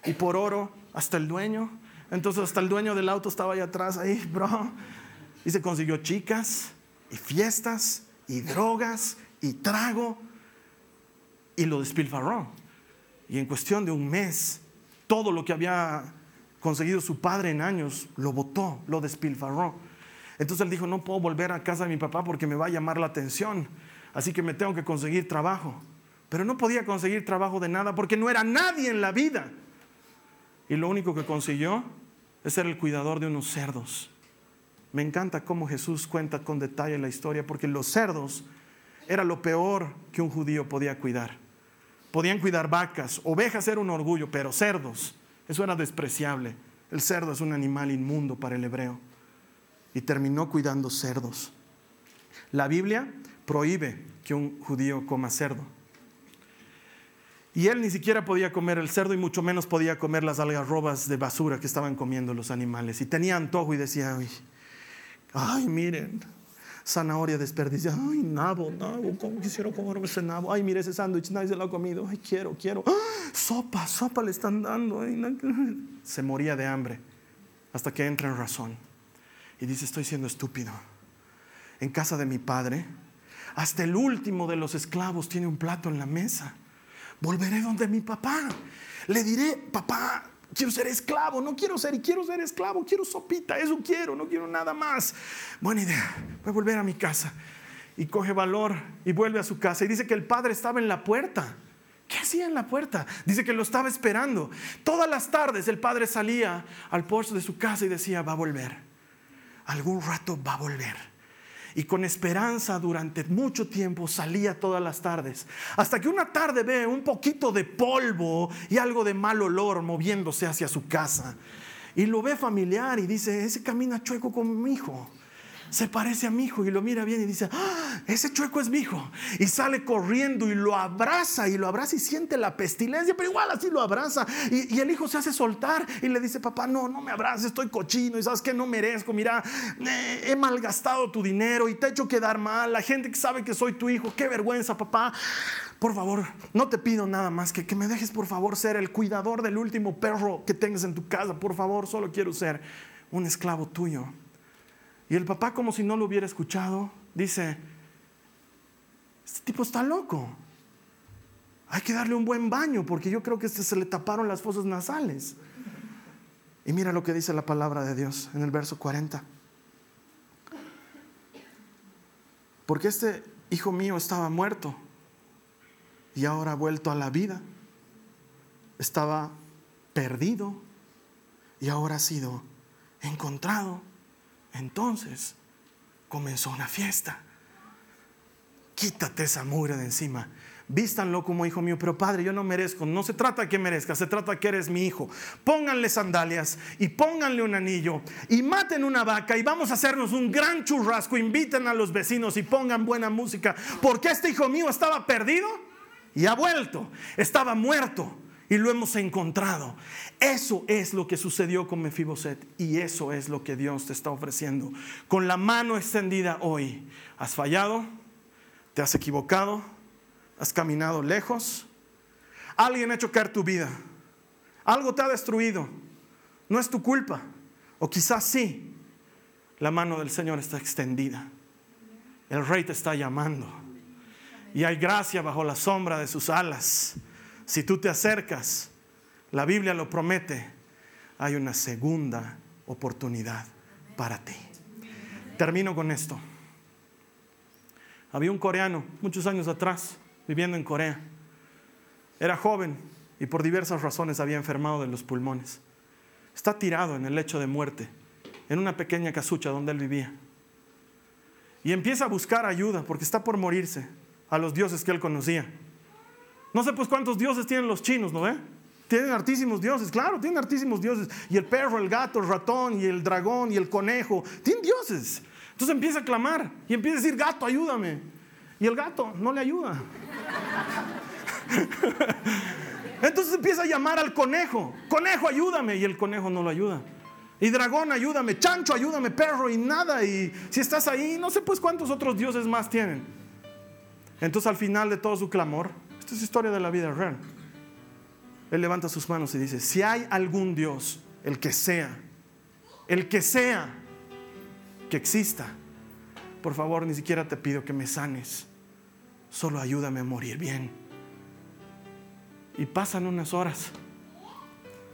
y por oro hasta el dueño. Entonces hasta el dueño del auto estaba ahí atrás, ahí, <laughs> bro. Y se consiguió chicas y fiestas y drogas y trago y lo despilfarró. Y en cuestión de un mes, todo lo que había conseguido su padre en años, lo botó, lo despilfarró. Entonces él dijo, no puedo volver a casa de mi papá porque me va a llamar la atención. Así que me tengo que conseguir trabajo pero no podía conseguir trabajo de nada porque no era nadie en la vida. Y lo único que consiguió es ser el cuidador de unos cerdos. Me encanta cómo Jesús cuenta con detalle la historia porque los cerdos era lo peor que un judío podía cuidar. Podían cuidar vacas, ovejas era un orgullo, pero cerdos, eso era despreciable. El cerdo es un animal inmundo para el hebreo. Y terminó cuidando cerdos. La Biblia prohíbe que un judío coma cerdo. Y él ni siquiera podía comer el cerdo y mucho menos podía comer las algarrobas de basura que estaban comiendo los animales. Y tenía antojo y decía, ay, miren, zanahoria desperdiciada. Ay, nabo, nabo, ¿cómo quisiera comerme ese nabo? Ay, mire ese sándwich, nadie se lo ha comido. Ay, quiero, quiero. ¡Ah! Sopa, sopa le están dando. Se moría de hambre hasta que entra en razón. Y dice, estoy siendo estúpido. En casa de mi padre, hasta el último de los esclavos tiene un plato en la mesa volveré donde mi papá. Le diré, papá, quiero ser esclavo, no quiero ser y quiero ser esclavo, quiero sopita, eso quiero, no quiero nada más. Buena idea, voy a volver a mi casa. Y coge valor y vuelve a su casa y dice que el padre estaba en la puerta. ¿Qué hacía en la puerta? Dice que lo estaba esperando. Todas las tardes el padre salía al porche de su casa y decía, va a volver. Algún rato va a volver y con esperanza durante mucho tiempo salía todas las tardes. Hasta que una tarde ve un poquito de polvo y algo de mal olor moviéndose hacia su casa. Y lo ve familiar y dice, ese camina chueco con mi hijo. Se parece a mi hijo y lo mira bien y dice, ¡Ah, ese chueco es mi hijo. Y sale corriendo y lo abraza y lo abraza y siente la pestilencia, pero igual así lo abraza. Y, el hijo se hace soltar y le dice, papá, no, no me abraces, estoy cochino y sabes que no merezco, mira, eh, he malgastado tu dinero y te he hecho quedar mal. La gente que sabe que soy tu hijo, qué vergüenza, papá. Por favor, no te pido nada más que que me dejes, por favor, ser el cuidador del último perro que tengas en tu casa. Por favor, solo quiero ser un esclavo tuyo. Y el papá, como si no lo hubiera escuchado, dice, este tipo está loco. Hay que darle un buen baño porque yo creo que este se le taparon las fosas nasales. Y mira lo que dice la palabra de Dios en el verso 40. Porque este hijo mío estaba muerto y ahora ha vuelto a la vida. Estaba perdido y ahora ha sido encontrado. Entonces comenzó una fiesta. Quítate esa mugre de encima. Vístanlo como hijo mío, pero padre, yo no merezco. No se trata que merezca, se trata que eres mi hijo. Pónganle sandalias y pónganle un anillo y maten una vaca y vamos a hacernos un gran churrasco. Inviten a los vecinos y pongan buena música, porque este hijo mío estaba perdido y ha vuelto. Estaba muerto y lo hemos encontrado. Eso es lo que sucedió con Mefiboset y eso es lo que Dios te está ofreciendo. Con la mano extendida hoy, has fallado, te has equivocado, has caminado lejos, alguien ha hecho caer tu vida, algo te ha destruido, no es tu culpa, o quizás sí, la mano del Señor está extendida, el rey te está llamando. Y hay gracia bajo la sombra de sus alas. Si tú te acercas, la Biblia lo promete, hay una segunda oportunidad para ti. Termino con esto. Había un coreano muchos años atrás viviendo en Corea. Era joven y por diversas razones había enfermado de los pulmones. Está tirado en el lecho de muerte, en una pequeña casucha donde él vivía. Y empieza a buscar ayuda porque está por morirse a los dioses que él conocía. No sé pues cuántos dioses tienen los chinos, ¿no ve? Tienen hartísimos dioses, claro, tienen hartísimos dioses. Y el perro, el gato, el ratón, y el dragón, y el conejo, tienen dioses. Entonces empieza a clamar y empieza a decir, gato, ayúdame. Y el gato no le ayuda. <laughs> Entonces empieza a llamar al conejo, conejo, ayúdame. Y el conejo no lo ayuda. Y dragón, ayúdame. Chancho, ayúdame. Perro, y nada. Y si estás ahí, no sé pues cuántos otros dioses más tienen. Entonces al final de todo su clamor, esta es historia de la vida real. Él levanta sus manos y dice, si hay algún Dios, el que sea, el que sea, que exista, por favor, ni siquiera te pido que me sanes, solo ayúdame a morir bien. Y pasan unas horas.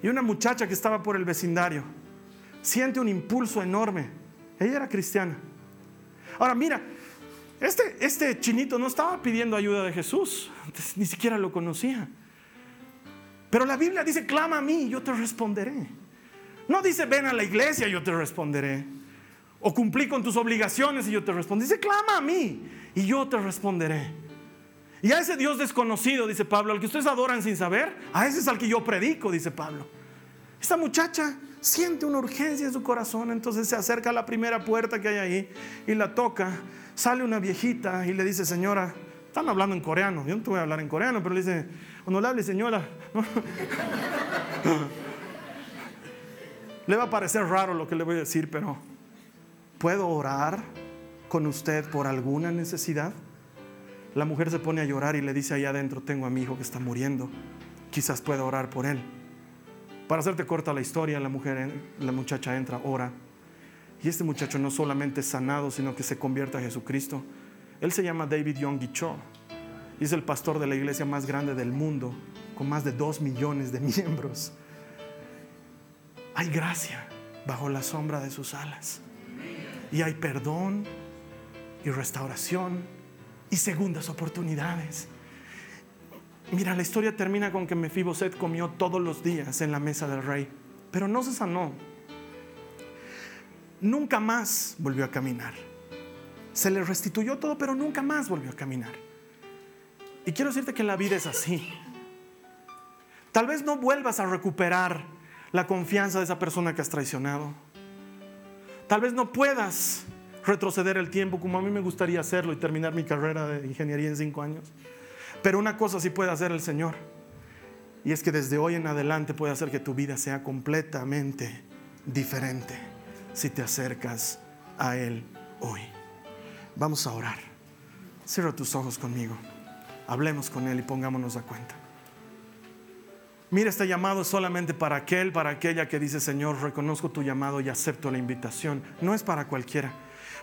Y una muchacha que estaba por el vecindario siente un impulso enorme. Ella era cristiana. Ahora mira, este, este chinito no estaba pidiendo ayuda de Jesús, ni siquiera lo conocía. Pero la Biblia dice, clama a mí y yo te responderé. No dice, ven a la iglesia yo te responderé. O cumplí con tus obligaciones y yo te responderé. Dice, clama a mí y yo te responderé. Y a ese Dios desconocido, dice Pablo, al que ustedes adoran sin saber, a ese es al que yo predico, dice Pablo. Esta muchacha siente una urgencia en su corazón, entonces se acerca a la primera puerta que hay ahí y la toca. Sale una viejita y le dice, señora, están hablando en coreano, yo no te voy a hablar en coreano, pero le dice, honorable señora, <laughs> le va a parecer raro lo que le voy a decir, pero ¿puedo orar con usted por alguna necesidad? La mujer se pone a llorar y le dice allá adentro, tengo a mi hijo que está muriendo, quizás pueda orar por él. Para hacerte corta la historia, la mujer, la muchacha entra, ora, y este muchacho no solamente es sanado, sino que se convierte a Jesucristo. Él se llama David Yonggi Cho y es el pastor de la iglesia más grande del mundo, con más de dos millones de <laughs> miembros. Hay gracia bajo la sombra de sus alas. Y hay perdón y restauración y segundas oportunidades. Mira, la historia termina con que Mefiboset comió todos los días en la mesa del rey, pero no se sanó. Nunca más volvió a caminar. Se le restituyó todo, pero nunca más volvió a caminar. Y quiero decirte que la vida es así. Tal vez no vuelvas a recuperar la confianza de esa persona que has traicionado. Tal vez no puedas retroceder el tiempo como a mí me gustaría hacerlo y terminar mi carrera de ingeniería en cinco años. Pero una cosa sí puede hacer el Señor. Y es que desde hoy en adelante puede hacer que tu vida sea completamente diferente si te acercas a Él hoy. Vamos a orar. Cierra tus ojos conmigo. Hablemos con Él y pongámonos a cuenta. Mira, este llamado es solamente para aquel, para aquella que dice, Señor, reconozco tu llamado y acepto la invitación. No es para cualquiera.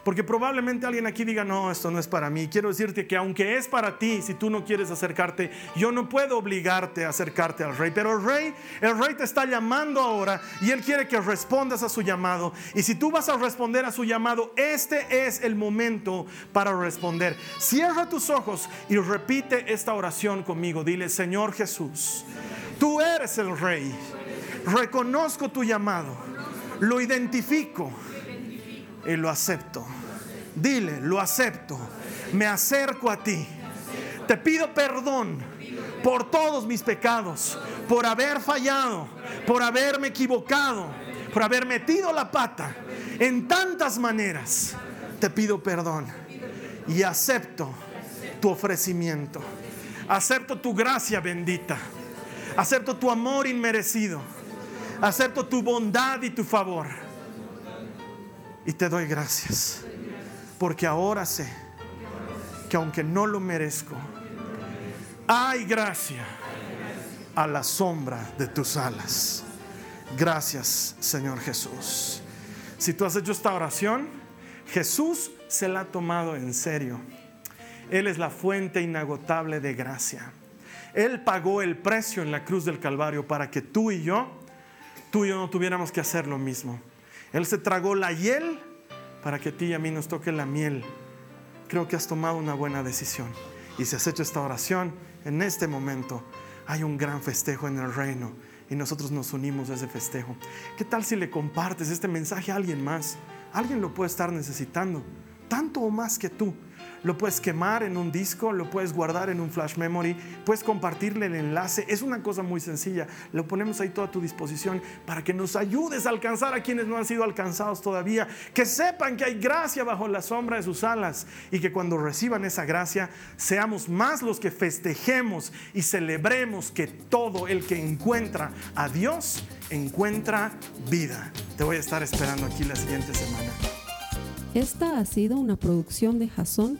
Porque probablemente alguien aquí diga, no, esto no es para mí. Quiero decirte que aunque es para ti, si tú no quieres acercarte, yo no puedo obligarte a acercarte al rey. Pero el rey, el rey te está llamando ahora y él quiere que respondas a su llamado. Y si tú vas a responder a su llamado, este es el momento para responder. Cierra tus ojos y repite esta oración conmigo. Dile, Señor Jesús, tú eres el rey. Reconozco tu llamado. Lo identifico y lo acepto. Dile, lo acepto. Me acerco a ti. Te pido perdón por todos mis pecados, por haber fallado, por haberme equivocado, por haber metido la pata en tantas maneras. Te pido perdón y acepto tu ofrecimiento. Acepto tu gracia bendita. Acepto tu amor inmerecido. Acepto tu bondad y tu favor. Y te doy gracias. Porque ahora sé que aunque no lo merezco, hay gracia a la sombra de tus alas. Gracias, Señor Jesús. Si tú has hecho esta oración, Jesús se la ha tomado en serio. Él es la fuente inagotable de gracia. Él pagó el precio en la cruz del Calvario para que tú y yo, tú y yo no tuviéramos que hacer lo mismo. Él se tragó la hiel para que a ti y a mí nos toque la miel. Creo que has tomado una buena decisión. Y si has hecho esta oración, en este momento hay un gran festejo en el reino y nosotros nos unimos a ese festejo. ¿Qué tal si le compartes este mensaje a alguien más? Alguien lo puede estar necesitando, tanto o más que tú lo puedes quemar en un disco, lo puedes guardar en un flash memory, puedes compartirle el enlace. Es una cosa muy sencilla. Lo ponemos ahí toda a tu disposición para que nos ayudes a alcanzar a quienes no han sido alcanzados todavía. Que sepan que hay gracia bajo la sombra de sus alas y que cuando reciban esa gracia seamos más los que festejemos y celebremos que todo el que encuentra a Dios encuentra vida. Te voy a estar esperando aquí la siguiente semana. Esta ha sido una producción de Jason